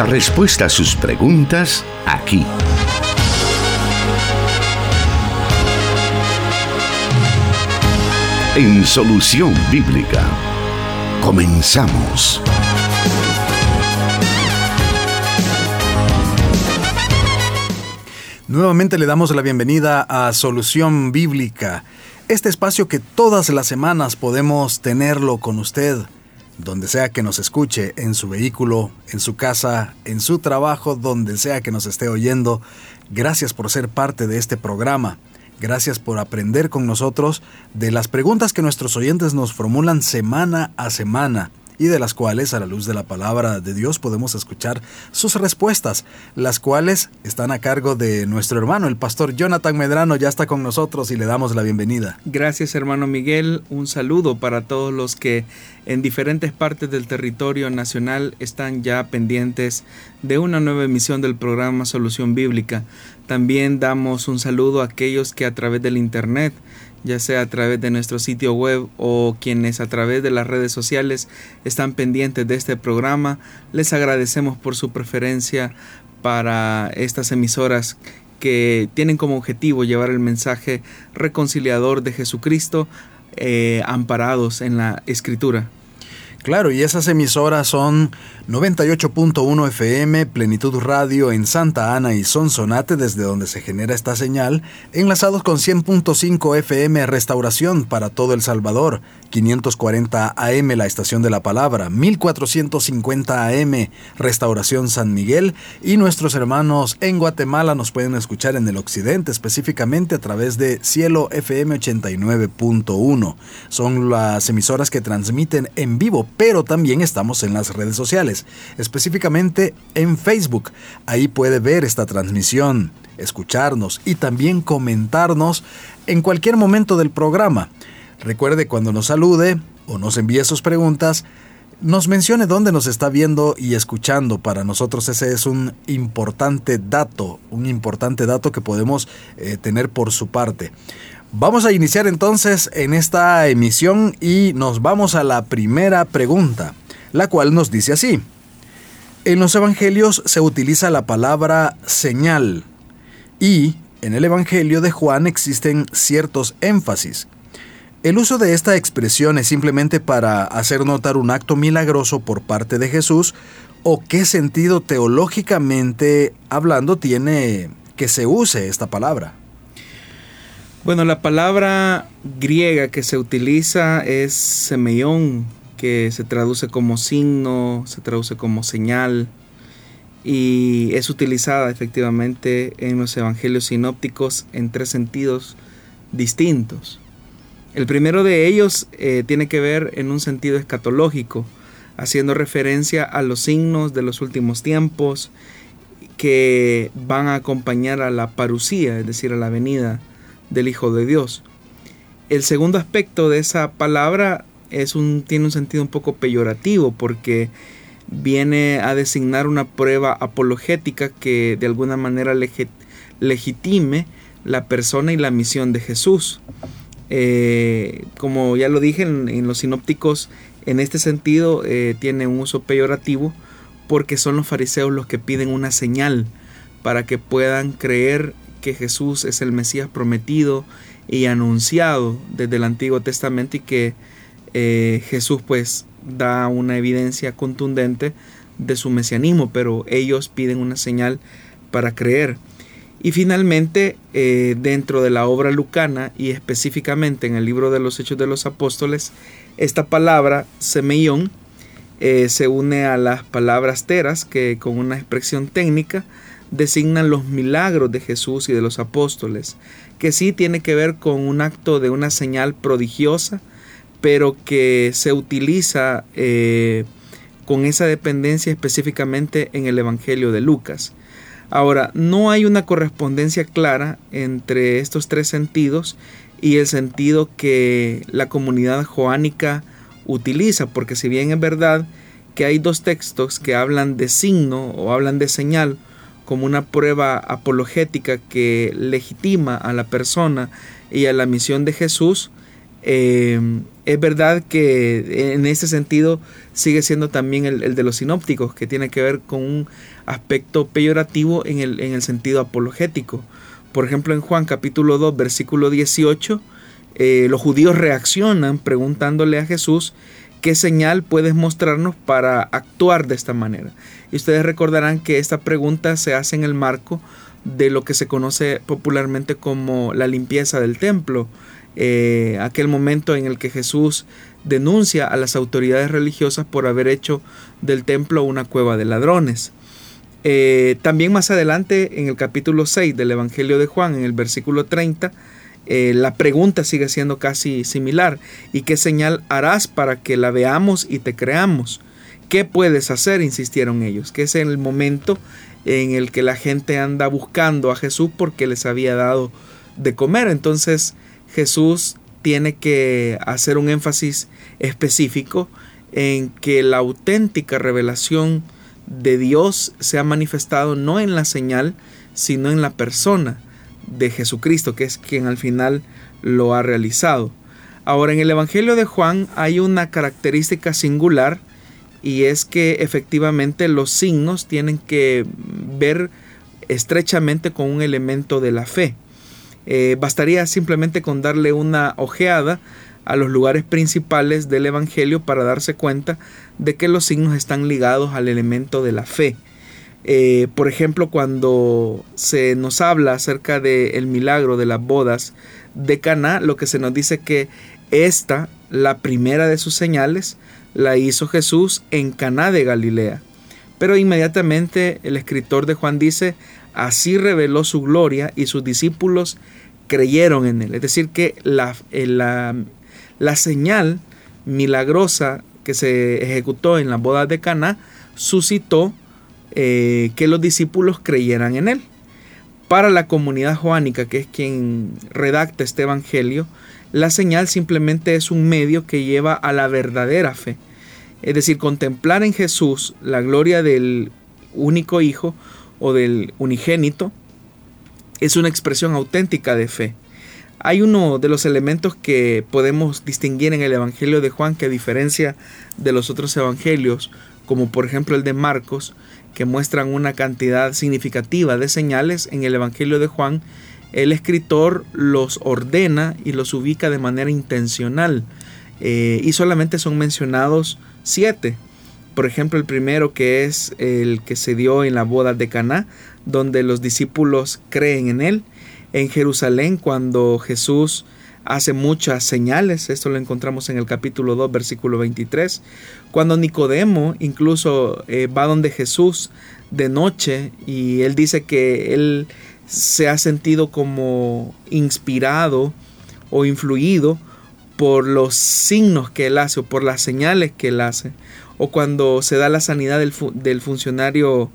La respuesta a sus preguntas aquí. En Solución Bíblica. Comenzamos. Nuevamente le damos la bienvenida a Solución Bíblica, este espacio que todas las semanas podemos tenerlo con usted, donde sea que nos escuche, en su vehículo, en su casa, en su trabajo, donde sea que nos esté oyendo. Gracias por ser parte de este programa. Gracias por aprender con nosotros de las preguntas que nuestros oyentes nos formulan semana a semana y de las cuales, a la luz de la palabra de Dios, podemos escuchar sus respuestas, las cuales están a cargo de nuestro hermano, el pastor Jonathan Medrano, ya está con nosotros y le damos la bienvenida. Gracias, hermano Miguel. Un saludo para todos los que en diferentes partes del territorio nacional están ya pendientes de una nueva emisión del programa Solución Bíblica. También damos un saludo a aquellos que a través del Internet ya sea a través de nuestro sitio web o quienes a través de las redes sociales están pendientes de este programa. Les agradecemos por su preferencia para estas emisoras que tienen como objetivo llevar el mensaje reconciliador de Jesucristo eh, amparados en la Escritura. Claro, y esas emisoras son 98.1 FM, Plenitud Radio en Santa Ana y Sonsonate, desde donde se genera esta señal, enlazados con 100.5 FM Restauración para todo El Salvador, 540 AM la Estación de la Palabra, 1450 AM Restauración San Miguel y nuestros hermanos en Guatemala nos pueden escuchar en el occidente, específicamente a través de Cielo FM 89.1. Son las emisoras que transmiten en vivo, pero también estamos en las redes sociales, específicamente en Facebook. Ahí puede ver esta transmisión, escucharnos y también comentarnos en cualquier momento del programa. Recuerde cuando nos salude o nos envíe sus preguntas, nos mencione dónde nos está viendo y escuchando. Para nosotros ese es un importante dato, un importante dato que podemos eh, tener por su parte. Vamos a iniciar entonces en esta emisión y nos vamos a la primera pregunta, la cual nos dice así. En los evangelios se utiliza la palabra señal y en el Evangelio de Juan existen ciertos énfasis el uso de esta expresión es simplemente para hacer notar un acto milagroso por parte de Jesús o qué sentido teológicamente hablando tiene que se use esta palabra. Bueno, la palabra griega que se utiliza es semeión, que se traduce como signo, se traduce como señal y es utilizada efectivamente en los evangelios sinópticos en tres sentidos distintos. El primero de ellos eh, tiene que ver en un sentido escatológico, haciendo referencia a los signos de los últimos tiempos que van a acompañar a la parucía, es decir, a la venida del Hijo de Dios. El segundo aspecto de esa palabra es un, tiene un sentido un poco peyorativo porque viene a designar una prueba apologética que de alguna manera legitime la persona y la misión de Jesús. Eh, como ya lo dije en, los sinópticos, en este sentido eh, tiene un uso peyorativo porque son los fariseos los que piden una señal para que puedan creer que Jesús es el Mesías prometido y anunciado desde el Antiguo Testamento y que eh, Jesús pues da una evidencia contundente de su mesianismo, pero ellos piden una señal para creer. Y finalmente, eh, dentro de la obra lucana y específicamente en el libro de los Hechos de los Apóstoles, esta palabra, semeión, eh, se une a las palabras teras que con una expresión técnica designan los milagros de Jesús y de los apóstoles, que sí tiene que ver con un acto de una señal prodigiosa, pero que se utiliza eh, con esa dependencia específicamente en el Evangelio de Lucas. Ahora, no hay una correspondencia clara entre estos tres sentidos y el sentido que la comunidad joánica utiliza, porque si bien es verdad que hay dos textos que hablan de signo o hablan de señal como una prueba apologética que legitima a la persona y a la misión de Jesús, eh, Es verdad que en ese sentido sigue siendo también el, de los sinópticos, que tiene que ver con un aspecto peyorativo en el, en el sentido apologético. Por ejemplo, en Juan capítulo 2, versículo 18, eh, los judíos reaccionan preguntándole a Jesús qué señal puedes mostrarnos para actuar de esta manera. Y ustedes recordarán que esta pregunta se hace en el marco de lo que se conoce popularmente como la limpieza del templo, eh, aquel momento en el que Jesús denuncia a las autoridades religiosas por haber hecho del templo una cueva de ladrones. Eh, también más adelante en el capítulo 6 del Evangelio de Juan, en el versículo 30, eh, la pregunta sigue siendo casi similar. ¿Y qué señal harás para que la veamos y te creamos? ¿Qué puedes hacer? insistieron ellos, que es el momento en el que la gente anda buscando a Jesús porque les había dado de comer. Entonces Jesús tiene que hacer un énfasis específico en que la auténtica revelación de Dios se ha manifestado no en la señal, sino en la persona de Jesucristo, que es quien al final lo ha realizado. Ahora, en el Evangelio de Juan hay una característica singular y es que efectivamente los signos tienen que ver estrechamente con un elemento de la fe. Eh, bastaría simplemente con darle una ojeada a los lugares principales del Evangelio para darse cuenta de que los signos están ligados al elemento de la fe. Eh, por ejemplo, cuando se nos habla acerca del milagro de las bodas de Caná, lo que se nos dice que esta, la primera de sus señales, la hizo Jesús en Caná de Galilea. Pero inmediatamente el escritor de Juan dice, así reveló su gloria y sus discípulos creyeron en él. Es decir, que la, eh, la, la señal milagrosa que se ejecutó en la boda de Caná suscitó eh, que los discípulos creyeran en él. Para la comunidad joánica, que es quien redacta este evangelio, la señal simplemente es un medio que lleva a la verdadera fe. Es decir, contemplar en Jesús la gloria del único Hijo o del unigénito es una expresión auténtica de fe. Hay uno de los elementos que podemos distinguir en el Evangelio de Juan que a diferencia de los otros evangelios, como por ejemplo el de Marcos, que muestran una cantidad significativa de señales en el Evangelio de Juan, el escritor los ordena y los ubica de manera intencional eh, y solamente son mencionados siete. Por ejemplo, el primero que es el que se dio en la boda de Caná, donde los discípulos creen en él. En Jerusalén, cuando Jesús hace muchas señales, esto lo encontramos en el capítulo 2, versículo 23, cuando Nicodemo incluso eh, va donde Jesús de noche y él dice que él se ha sentido como inspirado o influido por los signos que él hace o por las señales que él hace, o cuando se da la sanidad del, funcionario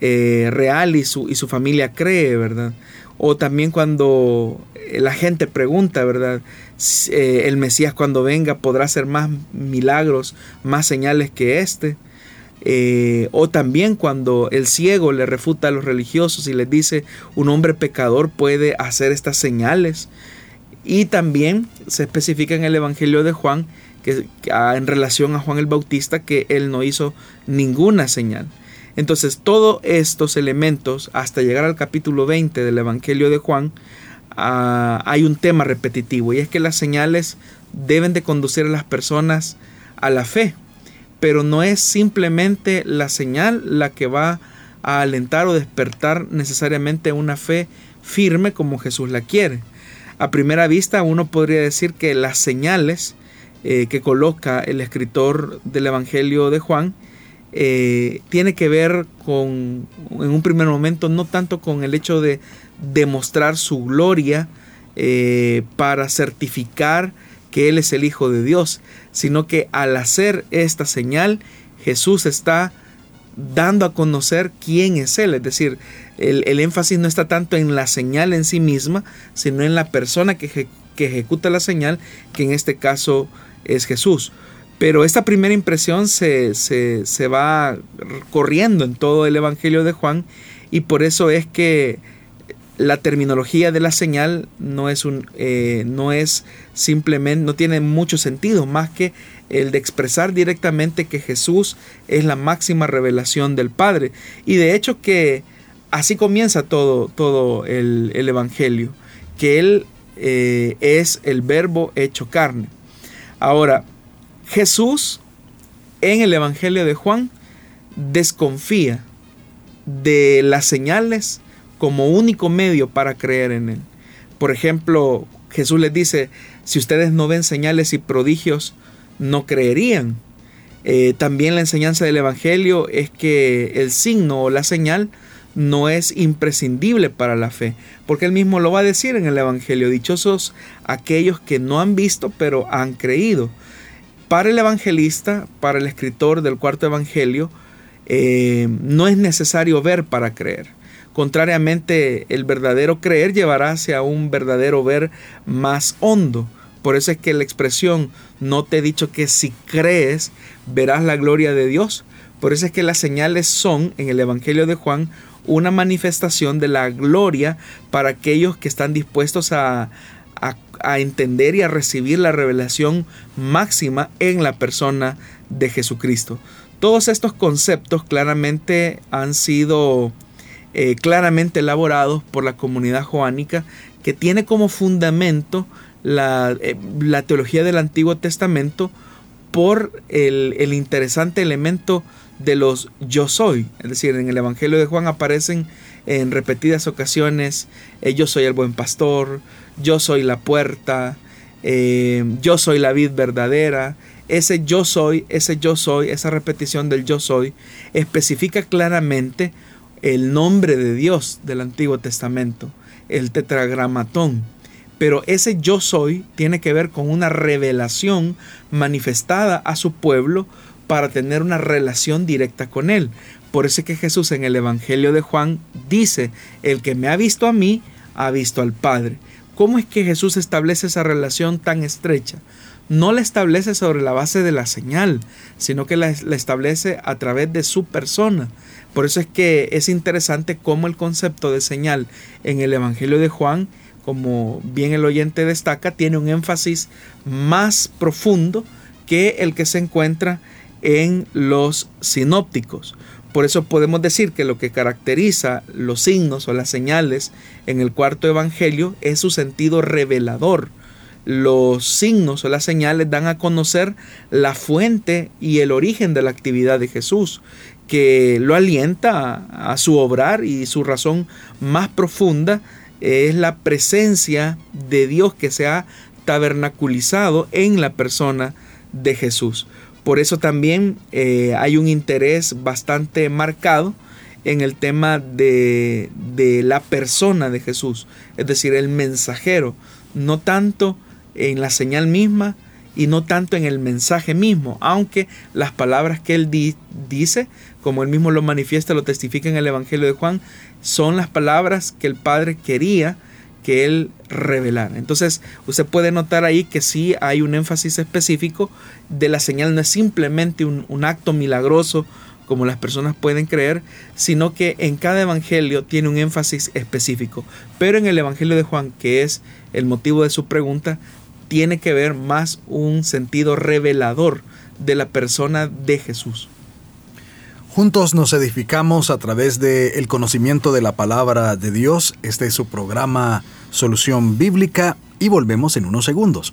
eh, real y su, y su familia cree, ¿verdad? O también cuando la gente pregunta, ¿verdad? Eh, el Mesías cuando venga podrá hacer más milagros, más señales que este. Eh, o también cuando el ciego le refuta a los religiosos y les dice un hombre pecador puede hacer estas señales. Y también se especifica en el Evangelio de Juan que, ah, en relación a Juan el Bautista que él no hizo ninguna señal. Entonces todos estos elementos hasta llegar al capítulo 20 del Evangelio de Juan ah, hay un tema repetitivo y es que las señales deben de conducir a las personas a la fe, pero no es simplemente la señal la que va a alentar o despertar necesariamente una fe firme como Jesús la quiere. A primera vista uno podría decir que las señales eh, que coloca el escritor del Evangelio de Juan eh, tiene que ver con, en un primer momento, no tanto con el hecho de demostrar su gloria eh, para certificar que Él es el Hijo de Dios, sino que al hacer esta señal, Jesús está dando a conocer quién es Él. Es decir, el, énfasis no está tanto en la señal en sí misma, sino en la persona que, que ejecuta la señal, que en este caso es Jesús. Pero esta primera impresión se, se, va corriendo en todo el Evangelio de Juan y por eso es que la terminología de la señal no es un eh, no es simplemente no tiene mucho sentido más que el de expresar directamente que Jesús es la máxima revelación del Padre. Y de hecho que así comienza todo todo el, evangelio que él eh, es el verbo hecho carne. Ahora Jesús en el evangelio de Juan desconfía de las señales como único medio para creer en Él. Por ejemplo, Jesús les dice, si ustedes no ven señales y prodigios, no creerían. Eh, también la enseñanza del Evangelio es que el signo o la señal no es imprescindible para la fe, porque él mismo lo va a decir en el Evangelio, dichosos aquellos que no han visto pero han creído. Para el evangelista, para el escritor del cuarto Evangelio, eh, no es necesario ver para creer. Contrariamente, el verdadero creer llevará hacia un verdadero ver más hondo. Por eso es que la expresión no te he dicho que si crees verás la gloria de Dios. Por eso es que las señales son en el Evangelio de Juan una manifestación de la gloria para aquellos que están dispuestos a, a, entender y a recibir la revelación máxima en la persona de Jesucristo. Todos estos conceptos claramente han sido eh, claramente elaborados por la comunidad joánica que tiene como fundamento la, eh, teología del Antiguo Testamento por el, interesante elemento de los yo soy. Es decir, en el Evangelio de Juan aparecen en repetidas ocasiones, eh, yo soy el buen pastor, yo soy la puerta, yo soy la vid verdadera. Ese yo soy, ese yo soy, esa repetición del yo soy, especifica claramente el nombre de Dios del Antiguo Testamento, el tetragramatón. Pero ese yo soy tiene que ver con una revelación manifestada a su pueblo para tener una relación directa con él. Por eso es que Jesús en el Evangelio de Juan dice, el que me ha visto a mí, ha visto al Padre. ¿Cómo es que Jesús establece esa relación tan estrecha? No la establece sobre la base de la señal, sino que la, establece a través de su persona. Por eso es que es interesante cómo el concepto de señal en el Evangelio de Juan, como bien el oyente destaca, tiene un énfasis más profundo que el que se encuentra en los sinópticos. Por eso podemos decir que lo que caracteriza los signos o las señales en el cuarto evangelio es su sentido revelador. Los signos o las señales dan a conocer la fuente y el origen de la actividad de Jesús que lo alienta a, su obrar y su razón más profunda es la presencia de Dios que se ha tabernaculizado en la persona de Jesús. Por eso también eh, hay un interés bastante marcado en el tema de, de, la persona de Jesús, es decir, el mensajero, no tanto en la señal misma, y no tanto en el mensaje mismo, aunque las palabras que él dice, como él mismo lo manifiesta, lo testifica en el Evangelio de Juan, son las palabras que el Padre quería que él revelara. Entonces, usted puede notar ahí que sí hay un énfasis específico de la señal, no es simplemente un, acto milagroso como las personas pueden creer, sino que en cada evangelio tiene un énfasis específico. Pero en el evangelio de Juan, que es el motivo de su pregunta, tiene que ver más un sentido revelador de la persona de Jesús. Juntos nos edificamos a través del el conocimiento de la palabra de Dios. Este es su programa Solución Bíblica y volvemos en unos segundos.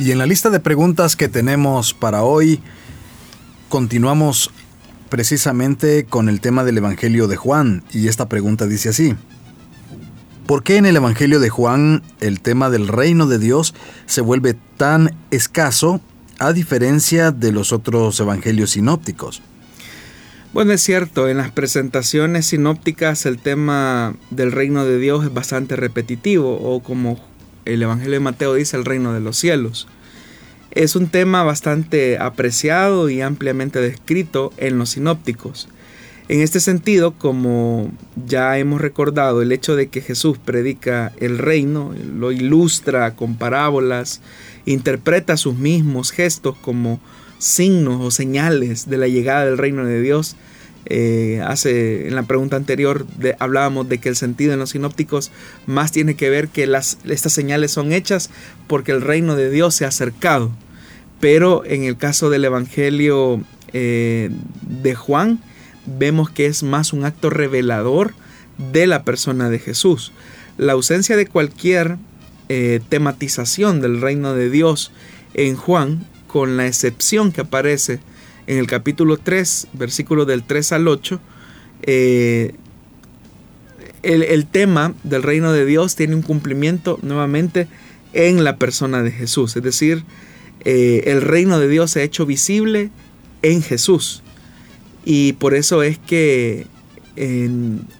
Y en la lista de preguntas que tenemos para hoy, continuamos precisamente con el tema del Evangelio de Juan y esta pregunta dice así. ¿Por qué en el Evangelio de Juan el tema del reino de Dios se vuelve tan escaso a diferencia de los otros evangelios sinópticos? Bueno, es cierto, en las presentaciones sinópticas el tema del reino de Dios es bastante repetitivo, o como el Evangelio de Mateo dice, el reino de los cielos. Es un tema bastante apreciado y ampliamente descrito en los sinópticos. En este sentido, como ya hemos recordado, el hecho de que Jesús predica el reino, lo ilustra con parábolas, interpreta sus mismos gestos como signos o señales de la llegada del reino de Dios. Eh, hace en la pregunta anterior hablábamos de que el sentido en los sinópticos más tiene que ver que estas señales son hechas porque el reino de Dios se ha acercado. Pero en el caso del Evangelio eh, de Juan, vemos que es más un acto revelador de la persona de Jesús. La ausencia de cualquier eh, tematización del reino de Dios en Juan con la excepción que aparece en el capítulo 3, versículo del 3 al 8, eh, el, tema del reino de Dios tiene un cumplimiento nuevamente en la persona de Jesús. Es decir, eh, el reino de Dios se ha hecho visible en Jesús. Y por eso es que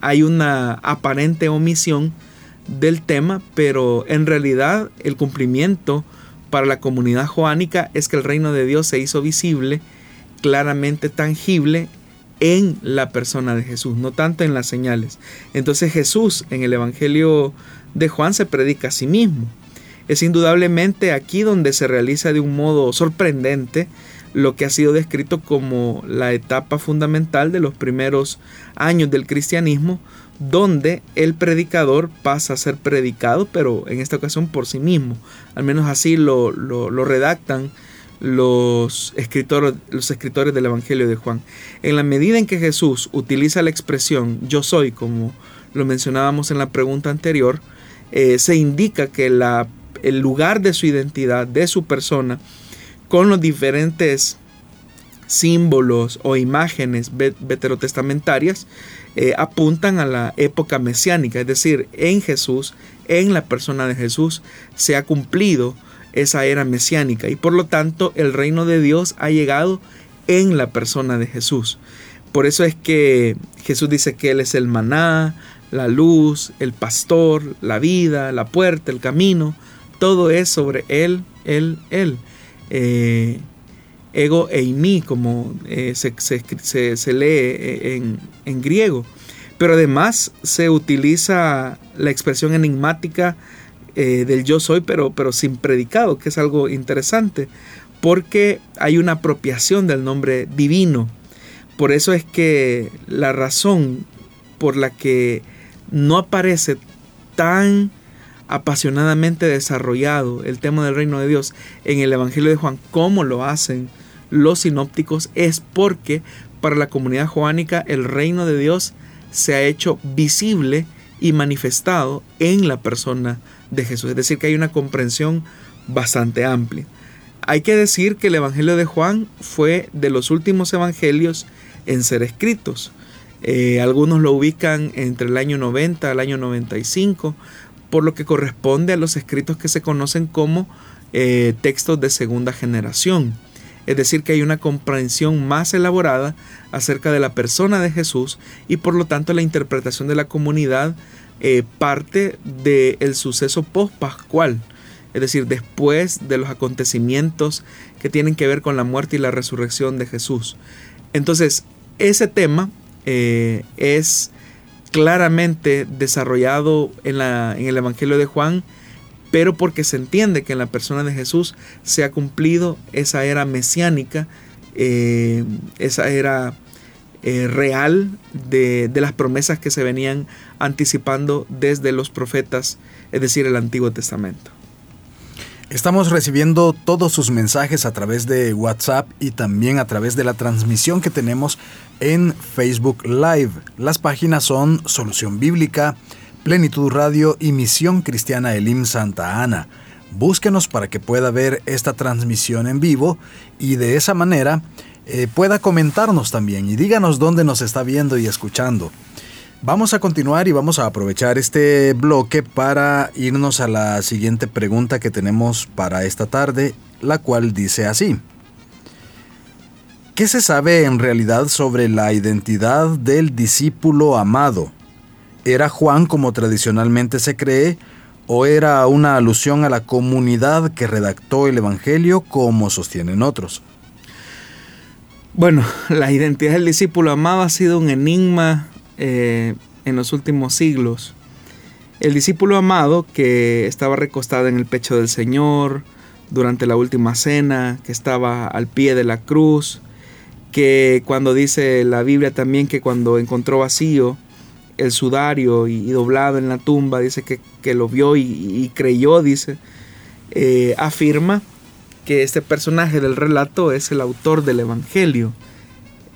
hay una aparente omisión del tema, pero en realidad el cumplimiento para la comunidad joánica es que el reino de Dios se hizo visible, claramente tangible en la persona de Jesús, no tanto en las señales. Entonces Jesús en el Evangelio de Juan se predica a sí mismo. Es indudablemente aquí donde se realiza de un modo sorprendente lo que ha sido descrito como la etapa fundamental de los primeros años del cristianismo, donde el predicador pasa a ser predicado, pero en esta ocasión por sí mismo. Al menos así lo, redactan los escritores, los escritores del Evangelio de Juan. En la medida en que Jesús utiliza la expresión yo soy, como lo mencionábamos en la pregunta anterior, eh, se indica que la, el lugar de su identidad, de su persona, con los diferentes símbolos o imágenes veterotestamentarias, eh, apuntan a la época mesiánica, es decir, en Jesús, en la persona de Jesús, se ha cumplido esa era mesiánica y por lo tanto el reino de Dios ha llegado en la persona de Jesús. Por eso es que Jesús dice que Él es el maná, la luz, el pastor, la vida, la puerta, el camino. Todo es sobre Él, Él, Él. Eh, ego eimi, como eh, se, lee eh, en, griego. Pero además se utiliza la expresión enigmática eh, del yo soy, pero, pero sin predicado, que es algo interesante, porque hay una apropiación del nombre divino. Por eso es que la razón por la que no aparece tan apasionadamente desarrollado el tema del reino de Dios en el Evangelio de Juan como lo hacen los sinópticos es porque para la comunidad joánica el reino de Dios se ha hecho visible y manifestado en la persona de Jesús. Es decir, que hay una comprensión bastante amplia. Hay que decir que el Evangelio de Juan fue de los últimos evangelios en ser escritos. Eh, algunos lo ubican entre el año 90 al año 95, por lo que corresponde a los escritos que se conocen como eh, textos de segunda generación es decir, que hay una comprensión más elaborada acerca de la persona de Jesús y por lo tanto la interpretación de la comunidad eh, parte del suceso post-pascual, es decir, después de los acontecimientos que tienen que ver con la muerte y la resurrección de Jesús. Entonces, ese tema eh, es claramente desarrollado en, la, en el Evangelio de Juan pero porque se entiende que en la persona de Jesús se ha cumplido esa era mesiánica, eh, esa era eh, real de, de las promesas que se venían anticipando desde los profetas, es decir, el Antiguo Testamento. Estamos recibiendo todos sus mensajes a través de WhatsApp y también a través de la transmisión que tenemos en Facebook Live. Las páginas son Solución Bíblica, Plenitud Radio y Misión Cristiana Elim Santa Ana. búsquenos para que pueda ver esta transmisión en vivo y de esa manera eh, pueda comentarnos también y díganos dónde nos está viendo y escuchando. Vamos a continuar y vamos a aprovechar este bloque para irnos a la siguiente pregunta que tenemos para esta tarde, la cual dice así. ¿Qué se sabe en realidad sobre la identidad del discípulo amado? ¿Era Juan como tradicionalmente se cree o era una alusión a la comunidad que redactó el Evangelio como sostienen otros? Bueno, la identidad del discípulo amado ha sido un enigma eh, en los últimos siglos. El discípulo amado que estaba recostado en el pecho del Señor durante la última cena, que estaba al pie de la cruz, que cuando dice la Biblia también que cuando encontró vacío el sudario y, doblado en la tumba, dice que, lo vio y, creyó, dice, eh, afirma que este personaje del relato es el autor del Evangelio.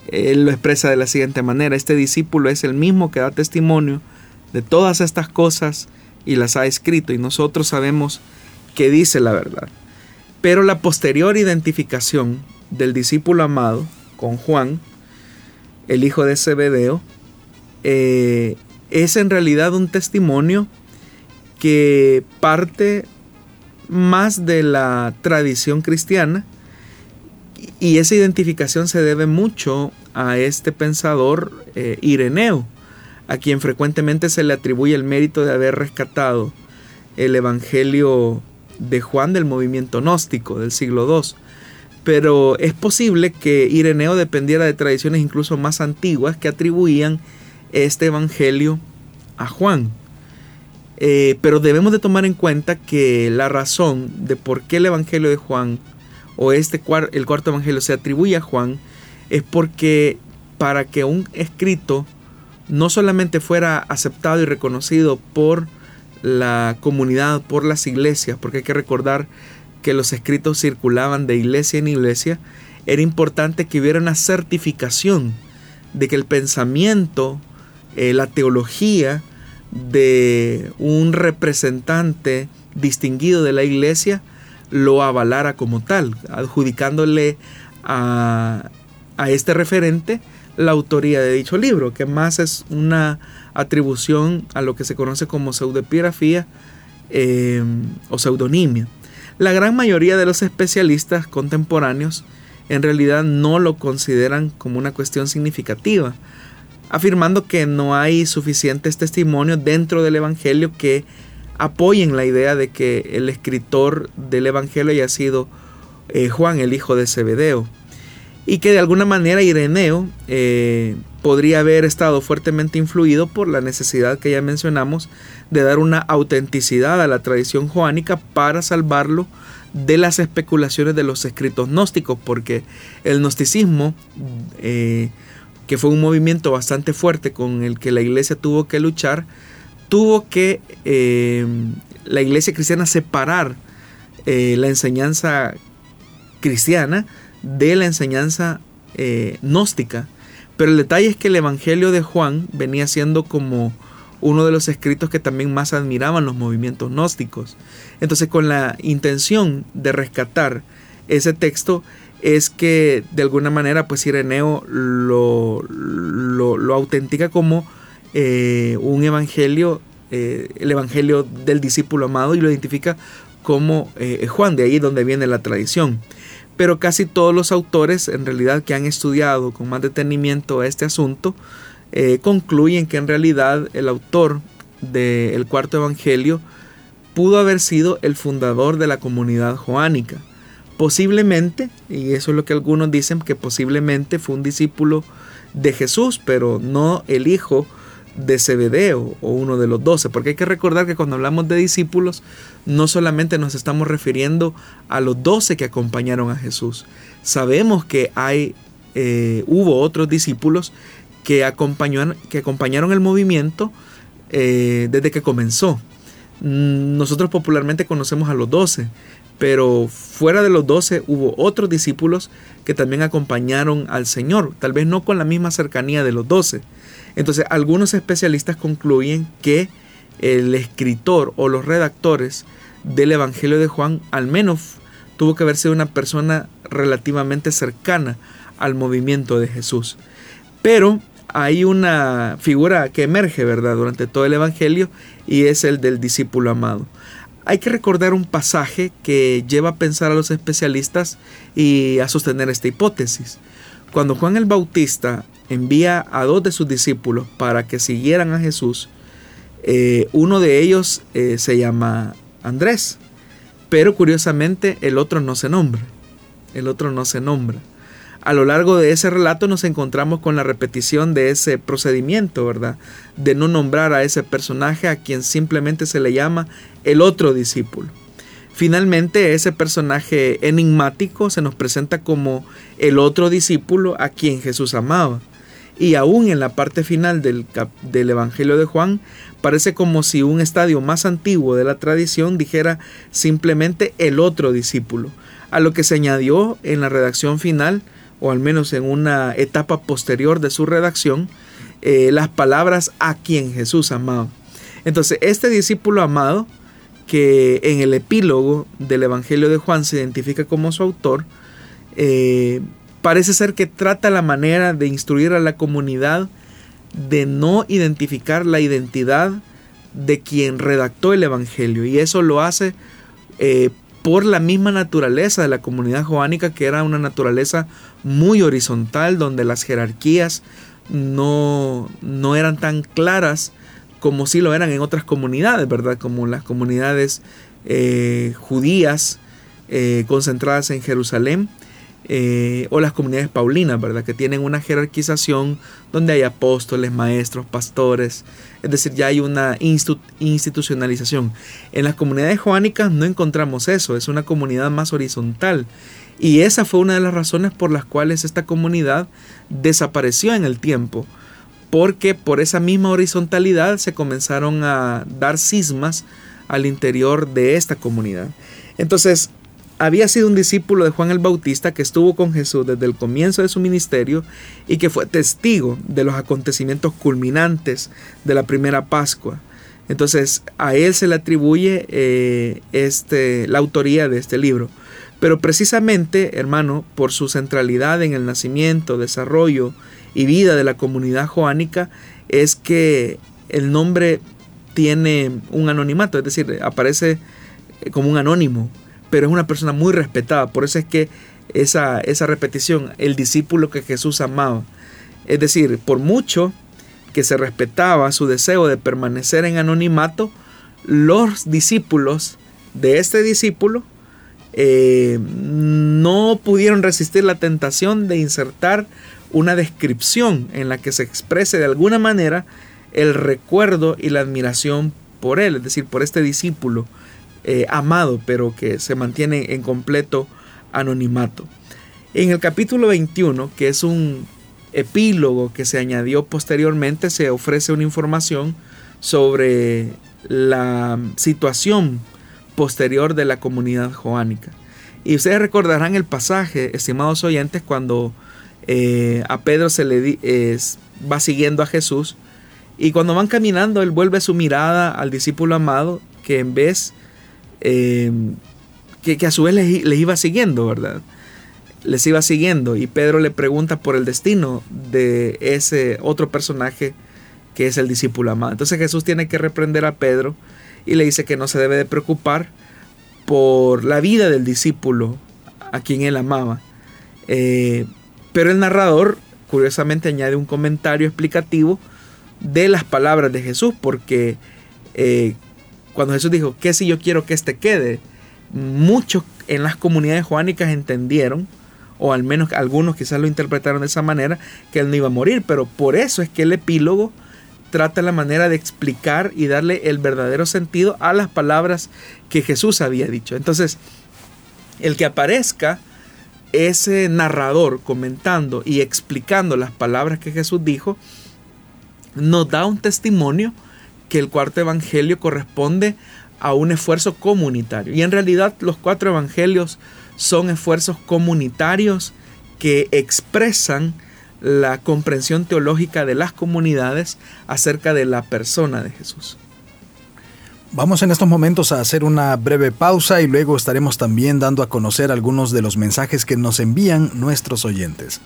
Él lo expresa de la siguiente manera, este discípulo es el mismo que da testimonio de todas estas cosas y las ha escrito y nosotros sabemos que dice la verdad. Pero la posterior identificación del discípulo amado con Juan, el hijo de Zebedeo, eh, es en realidad un testimonio que parte más de la tradición cristiana y esa identificación se debe mucho a este pensador eh, Ireneo, a quien frecuentemente se le atribuye el mérito de haber rescatado el Evangelio de Juan del movimiento gnóstico del siglo II. Pero es posible que Ireneo dependiera de tradiciones incluso más antiguas que atribuían este Evangelio a Juan. Eh, pero debemos de tomar en cuenta que la razón de por qué el Evangelio de Juan o este el cuarto Evangelio se atribuye a Juan es porque para que un escrito no solamente fuera aceptado y reconocido por la comunidad, por las iglesias, porque hay que recordar que los escritos circulaban de iglesia en iglesia, era importante que hubiera una certificación de que el pensamiento, eh, la teología, de un representante distinguido de la iglesia lo avalara como tal, adjudicándole a, este referente la autoría de dicho libro, que más es una atribución a lo que se conoce como pseudepigrafía em, o pseudonimia. La gran mayoría de los especialistas contemporáneos en realidad no lo consideran como una cuestión significativa, afirmando que no hay suficientes testimonios dentro del Evangelio que apoyen la idea de que el escritor del Evangelio haya sido eh, Juan, el hijo de Zebedeo, y que de alguna manera Ireneo eh, podría haber estado fuertemente influido por la necesidad que ya mencionamos de dar una autenticidad a la tradición joánica para salvarlo de las especulaciones de los escritos gnósticos, porque el gnosticismo eh, que fue un movimiento bastante fuerte con el que la iglesia tuvo que luchar, tuvo que eh, la iglesia cristiana separar eh, la enseñanza cristiana de la enseñanza eh, gnóstica. Pero el detalle es que el Evangelio de Juan venía siendo como uno de los escritos que también más admiraban los movimientos gnósticos. Entonces con la intención de rescatar ese texto, es que de alguna manera pues Ireneo lo, lo, autentica como eh, un evangelio, eh, el evangelio del discípulo amado y lo identifica como eh, Juan, de ahí donde viene la tradición. Pero casi todos los autores en realidad que han estudiado con más detenimiento este asunto concluyen que en realidad el autor del cuarto evangelio pudo haber sido el fundador de la comunidad joánica Posiblemente, y eso es lo que algunos dicen, que posiblemente fue un discípulo de Jesús, pero no el hijo de Zebedeo o uno de los doce, porque hay que recordar que cuando hablamos de discípulos, no solamente nos estamos refiriendo a los doce que acompañaron a Jesús. Sabemos que hay, eh, hubo otros discípulos que acompañaron, que acompañaron el movimiento eh, desde que comenzó. Nosotros popularmente conocemos a los doce, pero fuera de los doce hubo otros discípulos que también acompañaron al Señor, tal vez no con la misma cercanía de los doce. Entonces algunos especialistas concluyen que el escritor o los redactores del Evangelio de Juan, al menos tuvo que haber sido una persona relativamente cercana al movimiento de Jesús. Pero hay una figura que emerge, ¿verdad?, durante todo el Evangelio y es el del discípulo amado. Hay que recordar un pasaje que lleva a pensar a los especialistas y a sostener esta hipótesis. Cuando Juan el Bautista envía a dos de sus discípulos para que siguieran a Jesús, eh, uno de ellos eh, se llama Andrés, pero curiosamente el otro no se nombra. El otro no se nombra. A lo largo de ese relato nos encontramos con la repetición de ese procedimiento, ¿verdad? De no nombrar a ese personaje a quien simplemente se le llama el otro discípulo. Finalmente, ese personaje enigmático se nos presenta como el otro discípulo a quien Jesús amaba. Y aún en la parte final del, del, Evangelio de Juan, parece como si un estadio más antiguo de la tradición dijera simplemente el otro discípulo, a lo que se añadió en la redacción final, o al menos en una etapa posterior de su redacción, eh, las palabras a quien Jesús amaba. Entonces, este discípulo amado, que en el epílogo del Evangelio de Juan se identifica como su autor, eh, parece ser que trata la manera de instruir a la comunidad de no identificar la identidad de quien redactó el Evangelio. Y eso lo hace eh, por la misma naturaleza de la comunidad joánica, que era una naturaleza muy horizontal, donde las jerarquías no, no eran tan claras como sí lo eran en otras comunidades, ¿verdad? Como las comunidades eh, judías eh, concentradas en Jerusalén eh, o las comunidades paulinas, ¿verdad? Que tienen una jerarquización donde hay apóstoles, maestros, pastores, es decir, ya hay una institucionalización. En las comunidades joánicas no encontramos eso, es una comunidad más horizontal. Y esa fue una de las razones por las cuales esta comunidad desapareció en el tiempo porque por esa misma horizontalidad se comenzaron a dar cismas al interior de esta comunidad. Entonces, había sido un discípulo de Juan el Bautista que estuvo con Jesús desde el comienzo de su ministerio y que fue testigo de los acontecimientos culminantes de la primera Pascua. Entonces a él se le atribuye eh, este, la autoría de este libro. Pero precisamente, hermano, por su centralidad en el nacimiento, desarrollo y vida de la comunidad joánica es que el nombre tiene un anonimato, es decir, aparece como un anónimo, pero es una persona muy respetada. Por eso es que esa, esa repetición, el discípulo que Jesús amaba, es decir, por mucho que se respetaba su deseo de permanecer en anonimato, los discípulos de este discípulo eh, no pudieron resistir la tentación de insertar una descripción en la que se exprese de alguna manera el recuerdo y la admiración por él, es decir, por este discípulo eh, amado, pero que se mantiene en completo anonimato. En el capítulo 21, que es un epílogo que se añadió posteriormente, se ofrece una información sobre la situación posterior de la comunidad joánica. Y ustedes recordarán el pasaje, estimados oyentes, cuando eh, a Pedro se le va siguiendo a Jesús y cuando van caminando él vuelve su mirada al discípulo amado que en vez eh, que, a su vez les, iba siguiendo, ¿verdad? Les iba siguiendo y Pedro le pregunta por el destino de ese otro personaje que es el discípulo amado. Entonces Jesús tiene que reprender a Pedro y le dice que no se debe de preocupar por la vida del discípulo a quien él amaba. Eh, pero el narrador, curiosamente, añade un comentario explicativo de las palabras de Jesús, porque eh, cuando Jesús dijo, ¿qué si yo quiero que éste quede? Muchos en las comunidades juánicas entendieron, o al menos algunos quizás lo interpretaron de esa manera, que él no iba a morir, pero por eso es que el epílogo trata la manera de explicar y darle el verdadero sentido a las palabras que Jesús había dicho. Entonces, el que aparezca ese narrador comentando y explicando las palabras que Jesús dijo, nos da un testimonio que el cuarto evangelio corresponde a un esfuerzo comunitario. Y en realidad los cuatro evangelios son esfuerzos comunitarios que expresan la comprensión teológica de las comunidades acerca de la persona de Jesús. Vamos en estos momentos a hacer una breve pausa y luego estaremos también dando a conocer algunos de los mensajes que nos envían nuestros oyentes.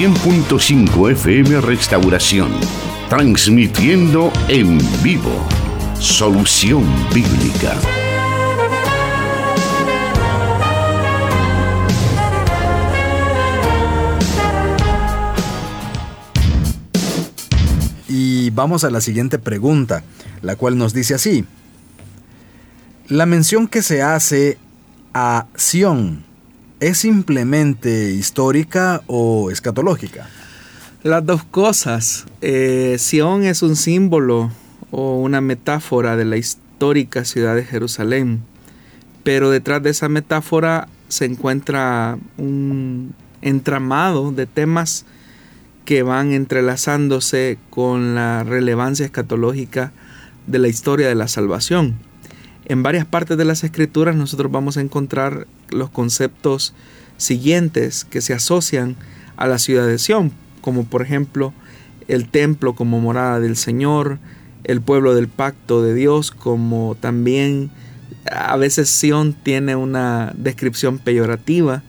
100.5 FM Restauración, transmitiendo en vivo Solución Bíblica. Y vamos a la siguiente pregunta, la cual nos dice así. La mención que se hace a Sión ¿Es simplemente histórica o escatológica? Las dos cosas. Eh, Sion es un símbolo o una metáfora de la histórica ciudad de Jerusalén, pero detrás de esa metáfora se encuentra un entramado de temas que van entrelazándose con la relevancia escatológica de la historia de la salvación. En varias partes de las escrituras nosotros vamos a encontrar los conceptos siguientes que se asocian a la ciudad de Sión, como por ejemplo el templo como morada del Señor, el pueblo del pacto de Dios, como también a veces Sión tiene una descripción peyorativa.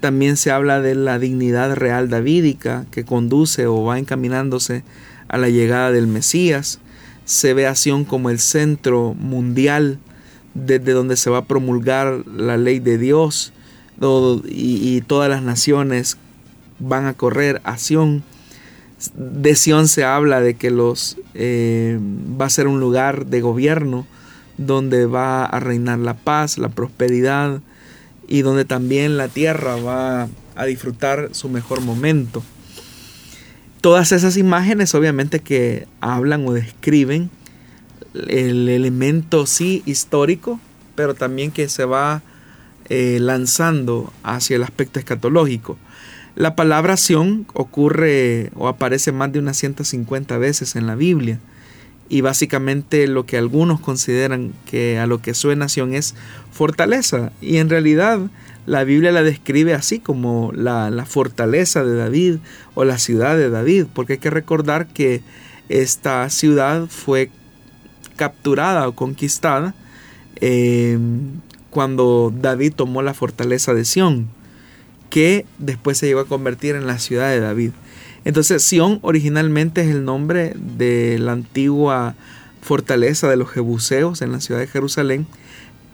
También se habla de la dignidad real davídica que conduce o va encaminándose a la llegada del Mesías. Se ve a Sión como el centro mundial desde donde se va a promulgar la ley de Dios y, todas las naciones van a correr a Sión. De Sión se habla de que los eh, va a ser un lugar de gobierno donde va a reinar la paz, la prosperidad y donde también la tierra va a disfrutar su mejor momento. Todas esas imágenes obviamente que hablan o describen el elemento sí histórico, pero también que se va eh, lanzando hacia el aspecto escatológico. La palabra Sión ocurre o aparece más de unas 150 veces en la Biblia y básicamente lo que algunos consideran que a lo que suena Sión es fortaleza y en realidad la Biblia la describe así como la, la fortaleza de David o la ciudad de David porque hay que recordar que esta ciudad fue capturada o conquistada eh, cuando David tomó la fortaleza de Sión, que después se llegó a convertir en la ciudad de David. Entonces Sión originalmente es el nombre de la antigua fortaleza de los jebuseos en la ciudad de Jerusalén,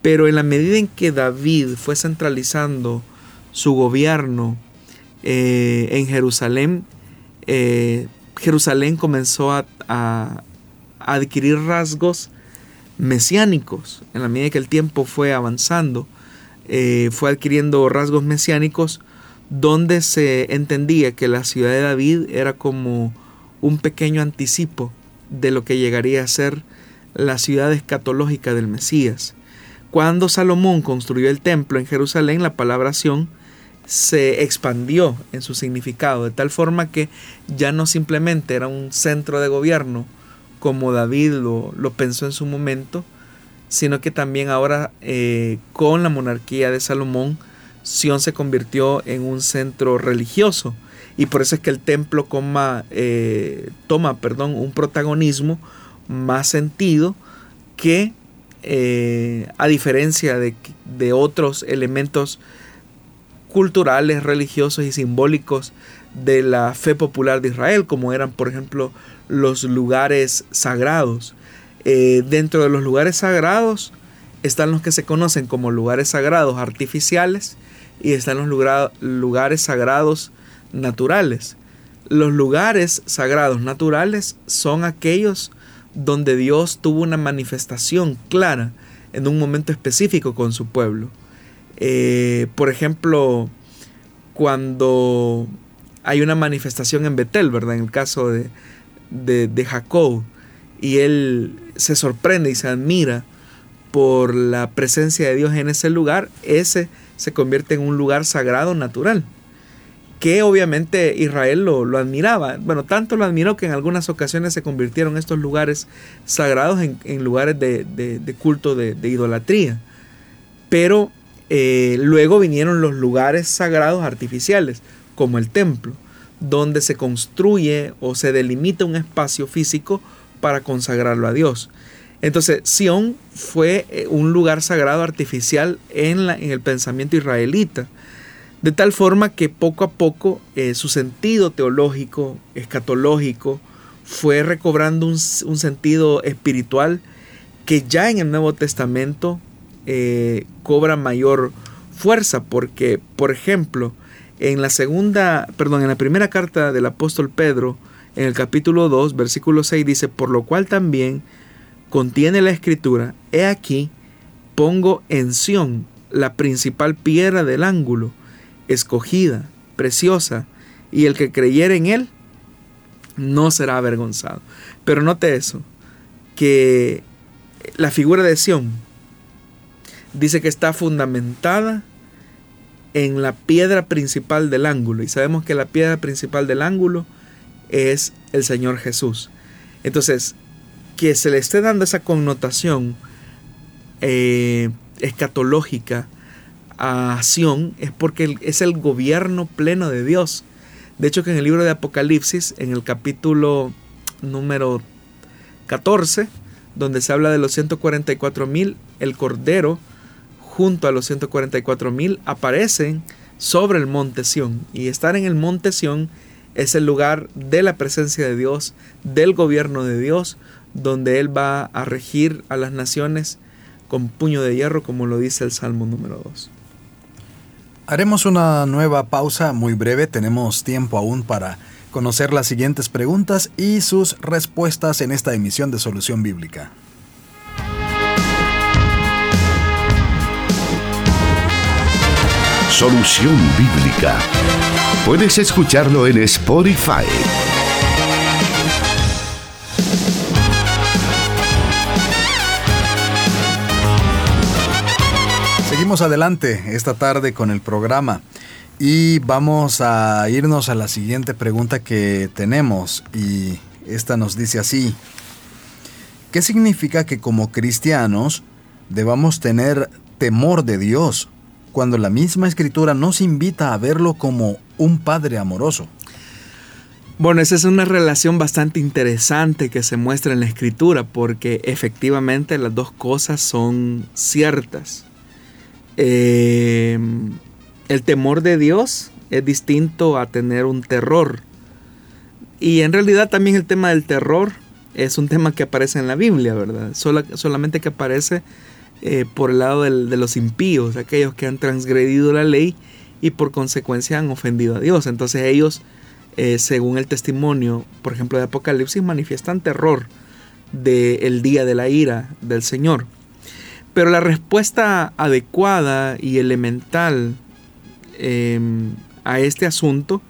pero en la medida en que David fue centralizando su gobierno eh, en Jerusalén, eh, Jerusalén comenzó a, adquirir rasgos mesiánicos. En la medida que el tiempo fue avanzando, eh, fue adquiriendo rasgos mesiánicos donde se entendía que la ciudad de David era como un pequeño anticipo de lo que llegaría a ser la ciudad escatológica del Mesías. Cuando Salomón construyó el templo en Jerusalén, la palabra Sión se expandió en su significado, de tal forma que ya no simplemente era un centro de gobierno, como David lo, pensó en su momento, sino que también ahora eh, con la monarquía de Salomón, Sion se convirtió en un centro religioso. Y por eso es que el templo eh, toma un protagonismo más sentido que eh, a diferencia de, de, otros elementos culturales, religiosos y simbólicos de la fe popular de Israel, como eran por ejemplo los lugares sagrados. Eh, dentro de los lugares sagrados están los que se conocen como lugares sagrados artificiales y están los lugares sagrados naturales. Los lugares sagrados naturales son aquellos donde Dios tuvo una manifestación clara en un momento específico con su pueblo. Eh, por ejemplo, cuando hay una manifestación en Betel, ¿verdad? En el caso de, de, Jacob y él se sorprende y se admira por la presencia de Dios en ese lugar, ese se convierte en un lugar sagrado natural, que obviamente Israel lo, admiraba. Bueno, tanto lo admiró que en algunas ocasiones se convirtieron estos lugares sagrados en, lugares de, culto de, idolatría. Pero eh, luego vinieron los lugares sagrados artificiales, como el templo, donde se construye o se delimita un espacio físico para consagrarlo a Dios. Entonces, Sión fue eh, un lugar sagrado artificial en, la, en el pensamiento israelita, de tal forma que poco a poco eh, su sentido teológico, escatológico, fue recobrando un, sentido espiritual que ya en el Nuevo Testamento eh, cobra mayor fuerza, porque, por ejemplo, en la segunda, perdón, en la primera carta del apóstol Pedro, en el capítulo 2, versículo 6 dice, por lo cual también contiene la escritura, he aquí, pongo en Sión la principal piedra del ángulo, escogida, preciosa, y el que creyere en él no será avergonzado. Pero note eso, que la figura de Sión dice que está fundamentada en la piedra principal del ángulo, y sabemos que la piedra principal del ángulo es el Señor Jesús. Entonces, que se le esté dando esa connotación eh, escatológica a Sión es porque es el gobierno pleno de Dios. De hecho, que en el libro de Apocalipsis, en el capítulo número 14, donde se habla de los 144 mil, el Cordero junto a los 144 mil aparecen sobre el monte Sión. Y estar en el monte Sión es el lugar de la presencia de Dios, del gobierno de Dios, donde Él va a regir a las naciones con puño de hierro, como lo dice el Salmo número 2. Haremos una nueva pausa muy breve, tenemos tiempo aún para conocer las siguientes preguntas y sus respuestas en esta emisión de Solución Bíblica. Solución Bíblica. Puedes escucharlo en Spotify. Seguimos adelante esta tarde con el programa y vamos a irnos a la siguiente pregunta que tenemos y esta nos dice así. ¿Qué significa que como cristianos debamos tener temor de Dios cuando la misma escritura nos invita a verlo como un Padre amoroso? Bueno, esa es una relación bastante interesante que se muestra en la escritura porque efectivamente las dos cosas son ciertas. Eh, el temor de Dios es distinto a tener un terror. Y en realidad también el tema del terror es un tema que aparece en la Biblia, ¿verdad? solamente que aparece eh, por el lado de los impíos, aquellos que han transgredido la ley y por consecuencia han ofendido a Dios. Entonces ellos, eh, según el testimonio, por ejemplo, de Apocalipsis, manifiestan terror del día de la ira del Señor. Pero la respuesta adecuada y elemental em, a este asunto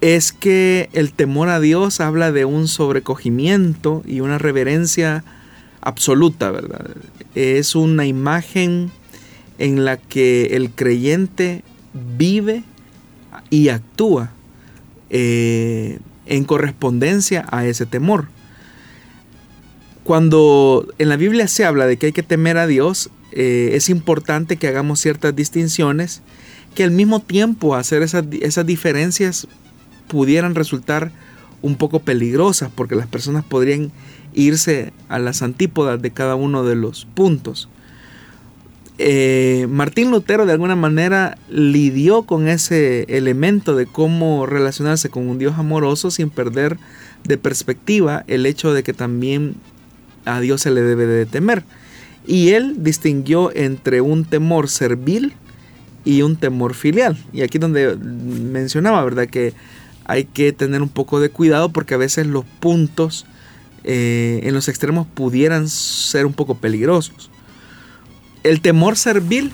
es que el temor a Dios habla de un sobrecogimiento y una reverencia absoluta, ¿verdad? Es una imagen en la que el creyente vive y actúa eh, en correspondencia a ese temor. Cuando en la Biblia se habla de que hay que temer a Dios, eh, es importante que hagamos ciertas distinciones que al mismo tiempo hacer esas, esas diferencias pudieran resultar un poco peligrosas porque las personas podrían irse a las antípodas de cada uno de los puntos. Eh, Martín Lutero de alguna manera lidió con ese elemento de cómo relacionarse con un Dios amoroso sin perder de perspectiva el hecho de que también a Dios se le debe de temer. Y él distinguió entre un temor servil y un temor filial. Y aquí donde mencionaba, ¿verdad? Que hay que tener un poco de cuidado porque a veces los puntos eh, en los extremos pudieran ser un poco peligrosos. El temor servil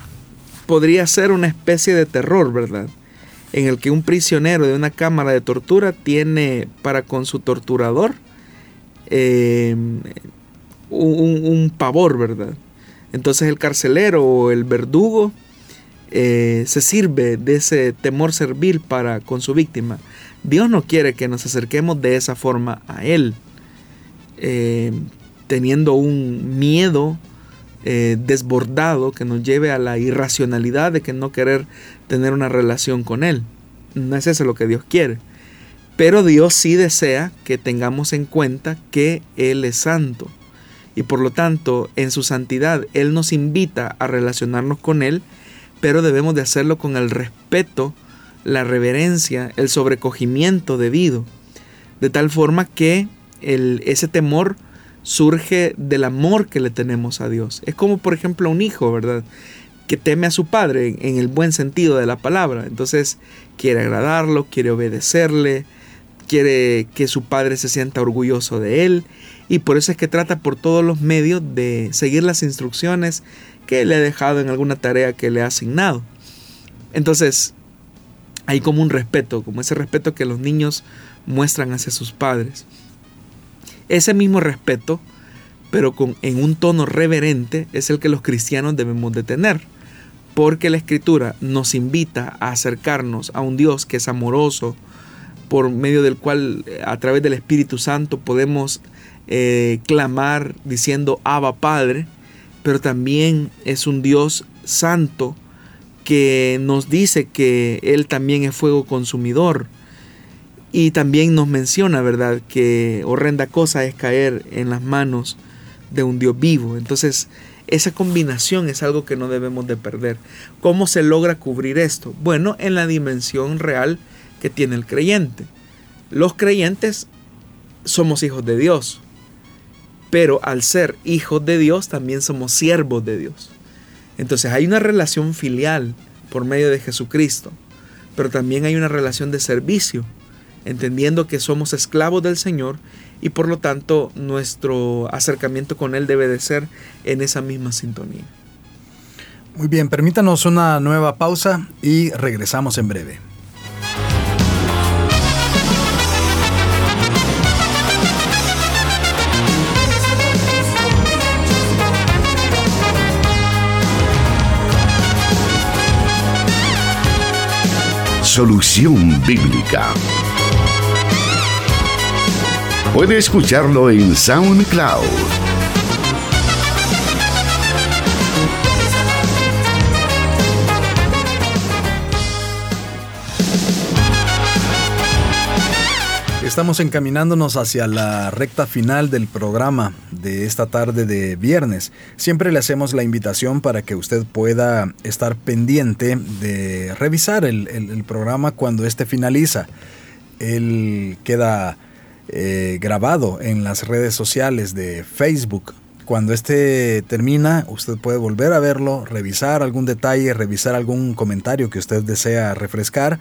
podría ser una especie de terror, ¿verdad? En el que un prisionero de una cámara de tortura tiene para con su torturador eh, un, pavor, ¿verdad? Entonces el carcelero o el verdugo eh, se sirve de ese temor servil para con su víctima. Dios no quiere que nos acerquemos de esa forma a Él, eh, teniendo un miedo eh, desbordado que nos lleve a la irracionalidad de que no querer tener una relación con Él. No es eso lo que Dios quiere. Pero Dios sí desea que tengamos en cuenta que Él es santo. Y por lo tanto, en su santidad, Él nos invita a relacionarnos con Él, pero debemos de hacerlo con el respeto, la reverencia, el sobrecogimiento debido. De tal forma que el, ese temor surge del amor que le tenemos a Dios. Es como por ejemplo un hijo, ¿verdad? Que teme a su padre en el buen sentido de la palabra. Entonces quiere agradarlo, quiere obedecerle, quiere que su padre se sienta orgulloso de él y por eso es que trata por todos los medios de seguir las instrucciones que le ha dejado en alguna tarea que le ha asignado. Entonces, hay como un respeto, como ese respeto que los niños muestran hacia sus padres. Ese mismo respeto, pero con, en un tono reverente, es el que los cristianos debemos de tener. Porque la escritura nos invita a acercarnos a un Dios que es amoroso, por medio del cual a través del Espíritu Santo podemos eh, clamar diciendo Abba Padre, pero también es un Dios santo que nos dice que Él también es fuego consumidor. Y también nos menciona, ¿verdad?, que horrenda cosa es caer en las manos de un Dios vivo. Entonces, esa combinación es algo que no debemos de perder. ¿Cómo se logra cubrir esto? Bueno, en la dimensión real que tiene el creyente. Los creyentes somos hijos de Dios, pero al ser hijos de Dios también somos siervos de Dios. Entonces hay una relación filial por medio de Jesucristo, pero también hay una relación de servicio, entendiendo que somos esclavos del Señor y por lo tanto nuestro acercamiento con Él debe de ser en esa misma sintonía. Muy bien, permítanos una nueva pausa y regresamos en breve. Solución Bíblica. Puede escucharlo en SoundCloud. Estamos encaminándonos hacia la recta final del programa de esta tarde de viernes. Siempre le hacemos la invitación para que usted pueda estar pendiente de revisar el, programa cuando éste finaliza. Él queda eh, grabado en las redes sociales de Facebook. Cuando este termina, usted puede volver a verlo, revisar algún detalle, revisar algún comentario que usted desea refrescar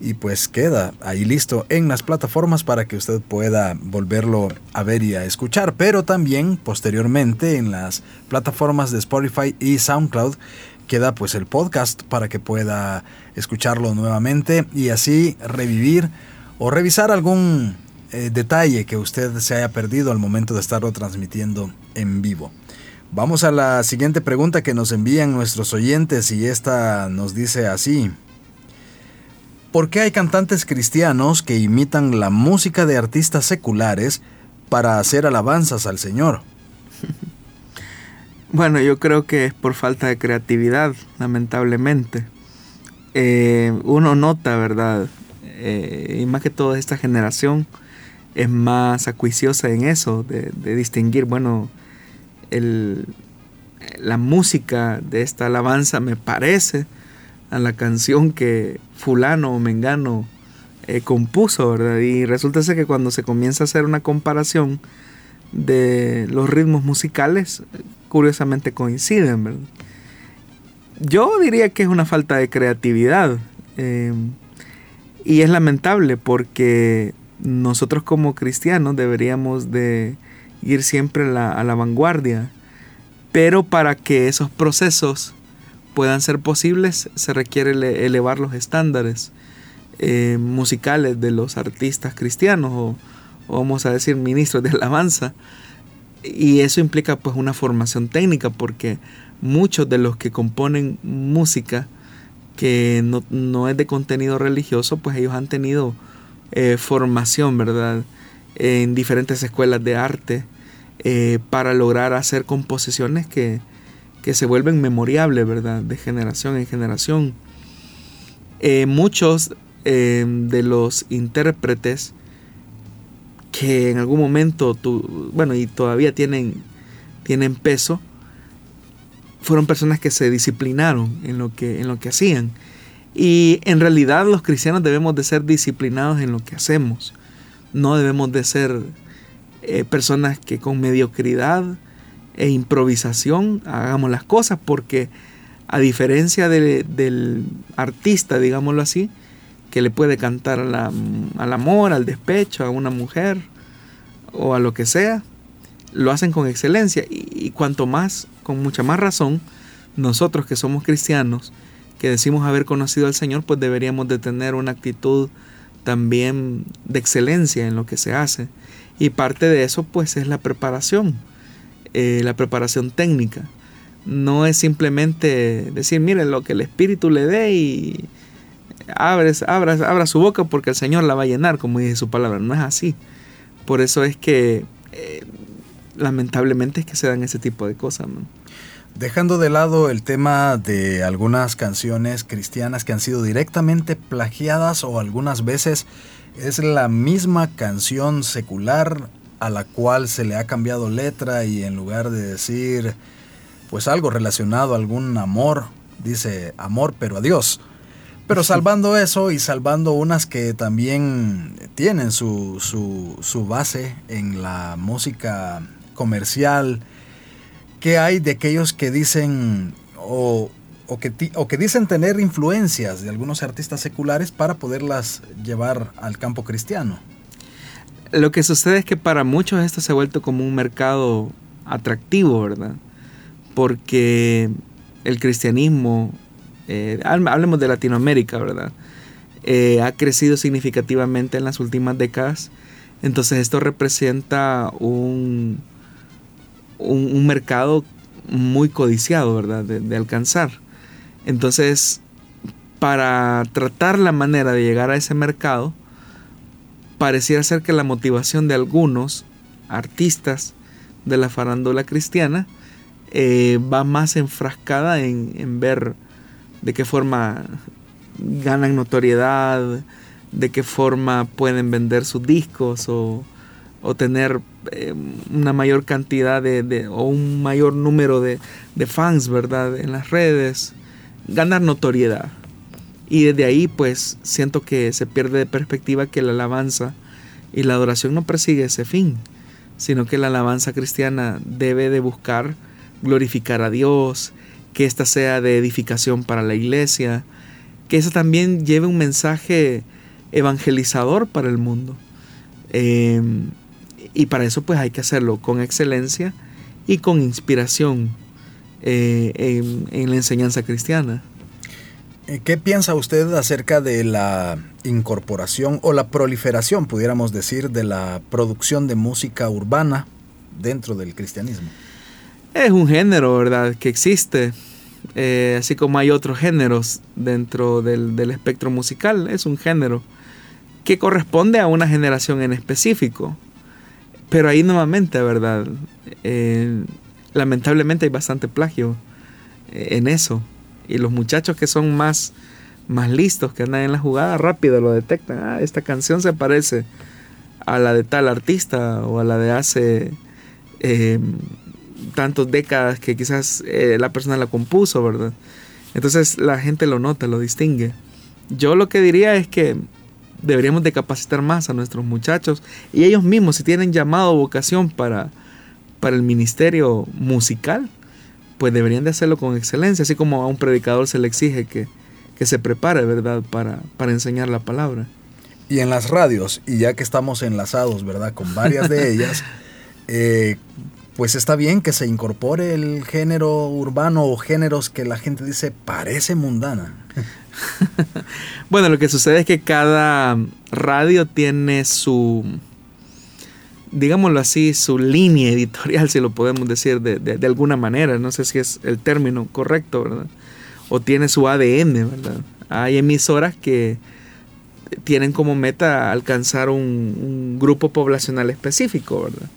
y pues queda ahí listo en las plataformas para que usted pueda volverlo a ver y a escuchar, pero también posteriormente en las plataformas de Spotify y SoundCloud queda pues el podcast para que pueda escucharlo nuevamente y así revivir o revisar algún eh, detalle que usted se haya perdido al momento de estarlo transmitiendo en vivo. Vamos a la siguiente pregunta que nos envían nuestros oyentes y esta nos dice así. ¿Por qué hay cantantes cristianos que imitan la música de artistas seculares para hacer alabanzas al Señor? Bueno, yo creo que es por falta de creatividad, lamentablemente. Eh, uno nota, ¿verdad? Eh, y más que toda esta generación es más acuiciosa en eso, de, distinguir, bueno, la música de esta alabanza me parece a la canción que fulano o mengano eh, compuso, ¿verdad? Y resulta ser que cuando se comienza a hacer una comparación de los ritmos musicales, curiosamente coinciden, ¿verdad? Yo diría que es una falta de creatividad. Eh, y es lamentable porque nosotros como cristianos deberíamos de ir siempre a la vanguardia. Pero para que esos procesos puedan ser posibles, se requiere elevar los estándares eh, musicales de los artistas cristianos o, vamos a decir ministros de alabanza. Y eso implica pues una formación técnica porque muchos de los que componen música que no, es de contenido religioso, pues ellos han tenido eh, formación, ¿verdad? En diferentes escuelas de arte eh, para lograr hacer composiciones que, que se vuelven memorables, ¿verdad? De generación en generación. Eh, muchos de los intérpretes que en algún momento, bueno, y todavía tienen, tienen peso, fueron personas que se disciplinaron en lo que, en lo que hacían. Y en realidad los cristianos debemos de ser disciplinados en lo que hacemos. No debemos de ser eh, personas que con mediocridad e improvisación hagamos las cosas porque a diferencia del artista, digámoslo así, que le puede cantar al amor, al despecho, a una mujer o a lo que sea, lo hacen con excelencia y, cuanto más, con mucha más razón, nosotros que somos cristianos, que decimos haber conocido al Señor, pues deberíamos de tener una actitud también de excelencia en lo que se hace. Y parte de eso pues es la preparación, eh, la preparación técnica. No es simplemente decir, miren lo que el Espíritu le dé y abres, abra su boca porque el Señor la va a llenar, como dice su palabra. No es así. Por eso es que eh, lamentablemente es que se dan ese tipo de cosas. Dejando de lado el tema de algunas canciones cristianas que han sido directamente plagiadas o algunas veces es la misma canción secular a la cual se le ha cambiado letra y en lugar de decir pues algo relacionado a algún amor, dice amor pero a Dios. Pero salvando eso y salvando unas que también tienen su, su, su base en la música comercial, ¿qué hay de aquellos que dicen o, que, dicen tener influencias de algunos artistas seculares para poderlas llevar al campo cristiano? Lo que sucede es que para muchos esto se ha vuelto como un mercado atractivo, ¿verdad? Porque el cristianismo, eh, hablemos de Latinoamérica, ¿verdad? Eh, ha crecido significativamente en las últimas décadas. Entonces esto representa un, un, mercado muy codiciado, ¿verdad? De, alcanzar. Entonces, para tratar la manera de llegar a ese mercado, pareciera ser que la motivación de algunos artistas de la farándula cristiana eh, va más enfrascada en, en, ver de qué forma ganan notoriedad, de qué forma pueden vender sus discos o, o tener eh, una mayor cantidad de, o un mayor número de, fans, ¿verdad? En las redes, ganar notoriedad. Y desde ahí pues siento que se pierde de perspectiva que la alabanza y la adoración no persigue ese fin, sino que la alabanza cristiana debe de buscar glorificar a Dios, que ésta sea de edificación para la iglesia, que eso también lleve un mensaje evangelizador para el mundo. Eh, y para eso pues hay que hacerlo con excelencia y con inspiración eh, en, la enseñanza cristiana. Eh, ¿Qué piensa usted acerca de la incorporación o la proliferación, pudiéramos decir, de la producción de música urbana dentro del cristianismo? Es un género, ¿verdad?, que existe, eh, así como hay otros géneros dentro del, del espectro musical, es un género que corresponde a una generación en específico. Pero ahí nuevamente, ¿verdad? Eh, lamentablemente hay bastante plagio eh, en eso. Y los muchachos que son más, más listos, que andan en la jugada, rápido lo detectan. Ah, esta canción se parece a la de tal artista o a la de hace eh, tantas décadas que quizás la persona la compuso, ¿verdad? Entonces la gente lo nota, lo distingue. Yo lo que diría es que deberíamos de capacitar más a nuestros muchachos y ellos mismos si tienen llamado o vocación para, para el ministerio musical, pues deberían de hacerlo con excelencia, así como a un predicador se le exige que, se prepare, ¿verdad?, para, para enseñar la palabra. Y en las radios, y ya que estamos enlazados, ¿verdad?, con varias de ellas, eh, pues está bien que se incorpore el género urbano o géneros que la gente dice parece mundana. bueno, lo que sucede es que cada radio tiene su, digámoslo así, su línea editorial, si lo podemos decir de, alguna manera. No sé si es el término correcto, ¿verdad? O tiene su ADN, ¿verdad? Hay emisoras que tienen como meta alcanzar un, grupo poblacional específico, ¿verdad?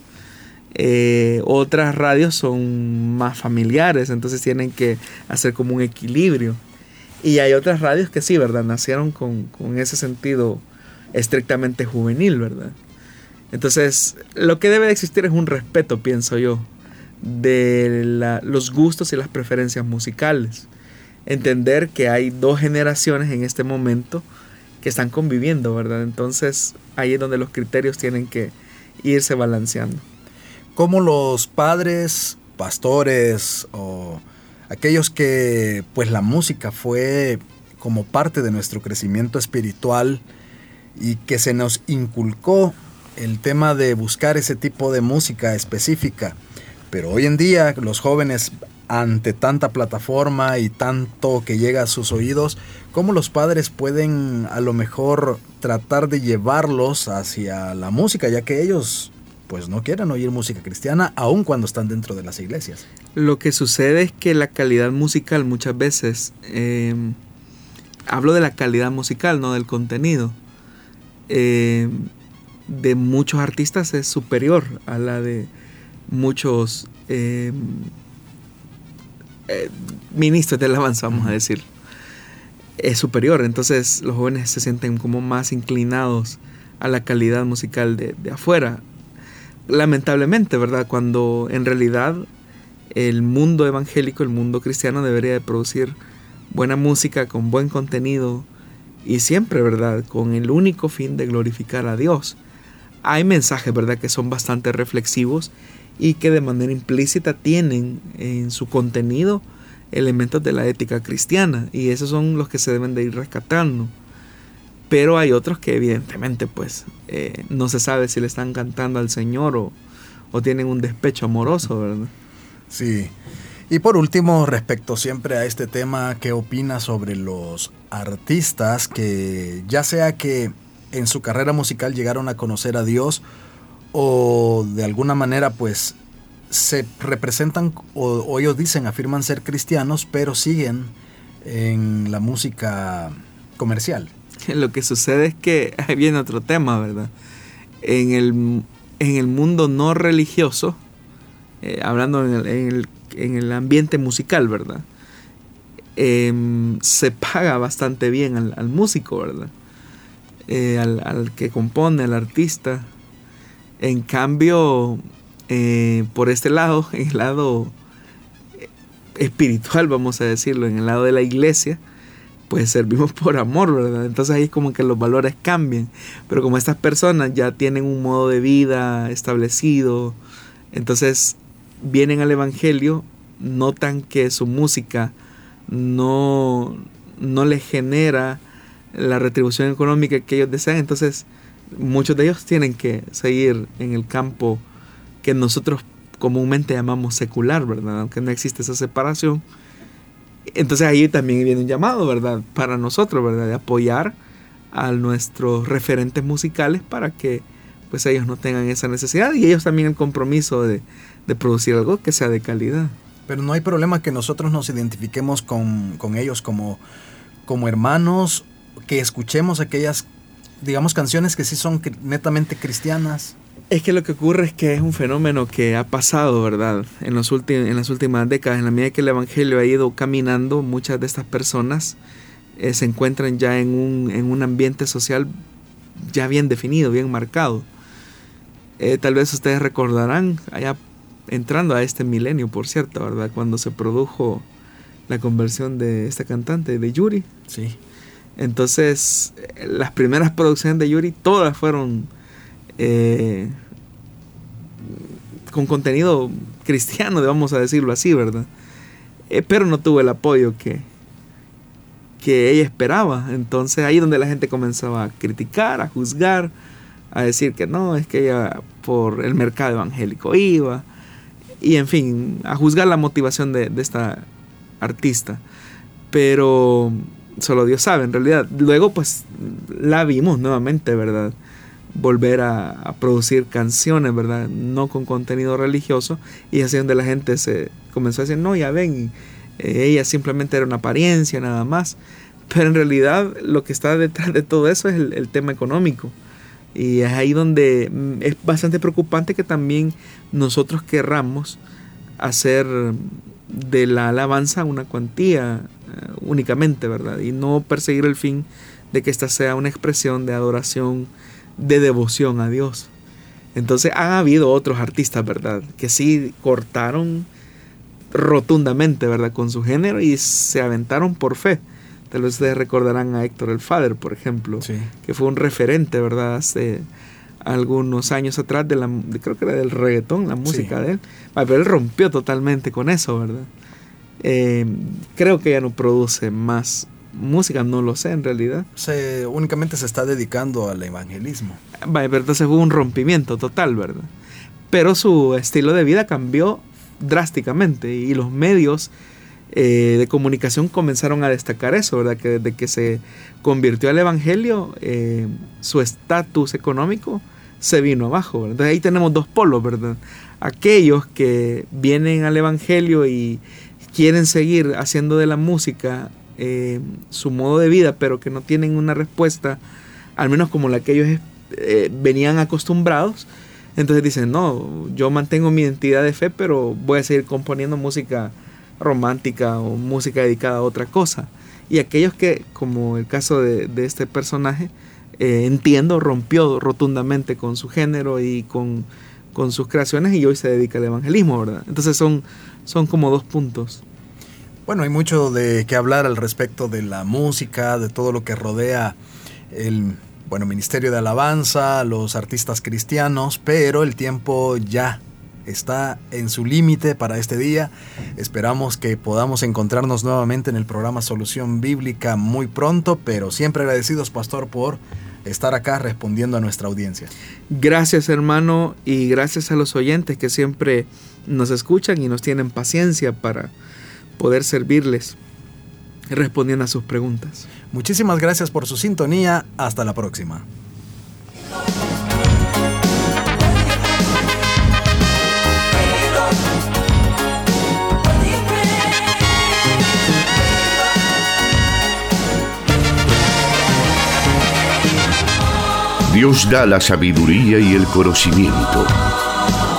Eh, otras radios son más familiares, entonces tienen que hacer como un equilibrio. Y hay otras radios que sí, ¿verdad? Nacieron con, con ese sentido estrictamente juvenil, ¿verdad? Entonces, lo que debe de existir es un respeto, pienso yo, de los gustos y las preferencias musicales. Entender que hay dos generaciones en este momento que están conviviendo, ¿verdad? Entonces, ahí es donde los criterios tienen que irse balanceando. Como los padres, pastores o aquellos que pues la música fue como parte de nuestro crecimiento espiritual y que se nos inculcó el tema de buscar ese tipo de música específica. Pero hoy en día los jóvenes ante tanta plataforma y tanto que llega a sus oídos, ¿cómo los padres pueden a lo mejor tratar de llevarlos hacia la música, ya que ellos pues no quieren oír música cristiana aun cuando están dentro de las iglesias? Lo que sucede es que la calidad musical muchas veces, em, hablo de la calidad musical, no del contenido, em, de muchos artistas es superior a la de muchos em, eh, ministros de alabanza, vamos a decir. Es superior, entonces los jóvenes se sienten como más inclinados a la calidad musical de, de afuera. Lamentablemente, ¿verdad? Cuando en realidad el mundo evangélico, el mundo cristiano debería de producir buena música con buen contenido y siempre, ¿verdad? Con el único fin de glorificar a Dios hay mensajes, ¿verdad?, que son bastante reflexivos y que de manera implícita tienen en su contenido elementos de la ética cristiana y esos son los que se deben de ir rescatando. Pero hay otros que evidentemente pues eh, no se sabe si le están cantando al Señor o, o tienen un despecho amoroso, ¿verdad? Sí. Y por último, respecto siempre a este tema, ¿qué opinas sobre los artistas que ya sea que en su carrera musical llegaron a conocer a Dios o de alguna manera pues se representan o, ellos dicen, afirman ser cristianos, pero siguen en la música comercial. Lo que sucede es que viene otro tema, ¿verdad? En el, en el mundo no religioso, eh, hablando en el, ambiente musical, ¿verdad? Em, se paga bastante bien al, al músico, ¿verdad? Eh, al, que compone, al artista. En cambio, eh, por este lado, en el lado espiritual, vamos a decirlo, en el lado de la iglesia, pues servimos por amor, ¿verdad? Entonces ahí como que los valores cambian. Pero como estas personas ya tienen un modo de vida establecido, entonces vienen al Evangelio, notan que su música no, no les genera la retribución económica que ellos desean. Entonces, muchos de ellos tienen que seguir en el campo que nosotros comúnmente llamamos secular, ¿verdad? Aunque no existe esa separación. Entonces ahí también viene un llamado, ¿verdad? Para nosotros, ¿verdad? De apoyar a nuestros referentes musicales para que pues ellos no tengan esa necesidad y ellos también el compromiso de, de producir algo que sea de calidad. Pero no hay problema que nosotros nos identifiquemos con, con ellos como, como hermanos que escuchemos aquellas, digamos, canciones que sí son netamente cristianas. Es que lo que ocurre es que es un fenómeno que ha pasado, ¿verdad? En, los en las últimas décadas, en la medida que el Evangelio ha ido caminando, muchas de estas personas eh, se encuentran ya en un, en un ambiente social ya bien definido, bien marcado. Eh, tal vez ustedes recordarán, allá entrando a este milenio, por cierto, ¿verdad? Cuando se produjo la conversión de esta cantante, de Yuri. Sí. Entonces, las primeras producciones de Yuri todas fueron eh, con contenido cristiano, vamos a decirlo así, ¿verdad? Eh, pero no tuvo el apoyo que, que ella esperaba. Entonces ahí donde la gente comenzaba a criticar, a juzgar, a decir que no, es que ella por el mercado evangélico iba. Y en fin, a juzgar la motivación de, de esta artista. Pero solo Dios sabe, en realidad. Luego, pues, la vimos nuevamente, ¿verdad? Volver a, producir canciones, ¿verdad? No con contenido religioso. Y así donde la gente se comenzó a decir, no, ya ven, eh, ella simplemente era una apariencia, nada más. Pero en realidad lo que está detrás de todo eso es el, tema económico. Y es ahí donde mm, es bastante preocupante que también nosotros querramos hacer de la alabanza una cuantía eh, únicamente, ¿verdad? Y no perseguir el fin de que esta sea una expresión de adoración, de devoción a Dios. Entonces ha habido otros artistas, ¿verdad? Que sí cortaron rotundamente, ¿verdad? Con su género y se aventaron por fe. Tal vez ustedes recordarán a Héctor el Father, por ejemplo, que fue un referente, ¿verdad? Hace algunos años atrás de la, creo que era del reggaetón, la música de él. Pero él rompió totalmente con eso, ¿verdad? Eh, creo que ya no produce más música, no lo sé en realidad. Se, únicamente se está dedicando al evangelismo. Vaya, pero entonces hubo un rompimiento total, ¿verdad? Pero su estilo de vida cambió drásticamente y los medios eh, de comunicación comenzaron a destacar eso, ¿verdad? Que desde que se convirtió al Evangelio, eh, su estatus económico se vino abajo. Entonces ahí tenemos dos polos, ¿verdad? Aquellos que vienen al Evangelio y quieren seguir haciendo de la música eh, su modo de vida, pero que no tienen una respuesta, al menos como la que ellos eh, venían acostumbrados. Entonces dicen, no, yo mantengo mi identidad de fe, pero voy a seguir componiendo música romántica o música dedicada a otra cosa. Y aquellos que, como el caso de, este personaje, eh, entiendo, rompió rotundamente con su género y con, con, sus creaciones y hoy se dedica al evangelismo, ¿verdad? Entonces son, son como dos puntos. Bueno, hay mucho de qué hablar al respecto de la música, de todo lo que rodea el bueno, Ministerio de Alabanza, los artistas cristianos, pero el tiempo ya está en su límite para este día. Esperamos que podamos encontrarnos nuevamente en el programa Solución Bíblica muy pronto, pero siempre agradecidos, pastor, por estar acá respondiendo a nuestra audiencia. Gracias, hermano, y gracias a los oyentes que siempre nos escuchan y nos tienen paciencia para poder servirles respondiendo a sus preguntas. Muchísimas gracias por su sintonía. Hasta la próxima. Dios da la sabiduría y el conocimiento.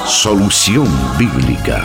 Solución bíblica.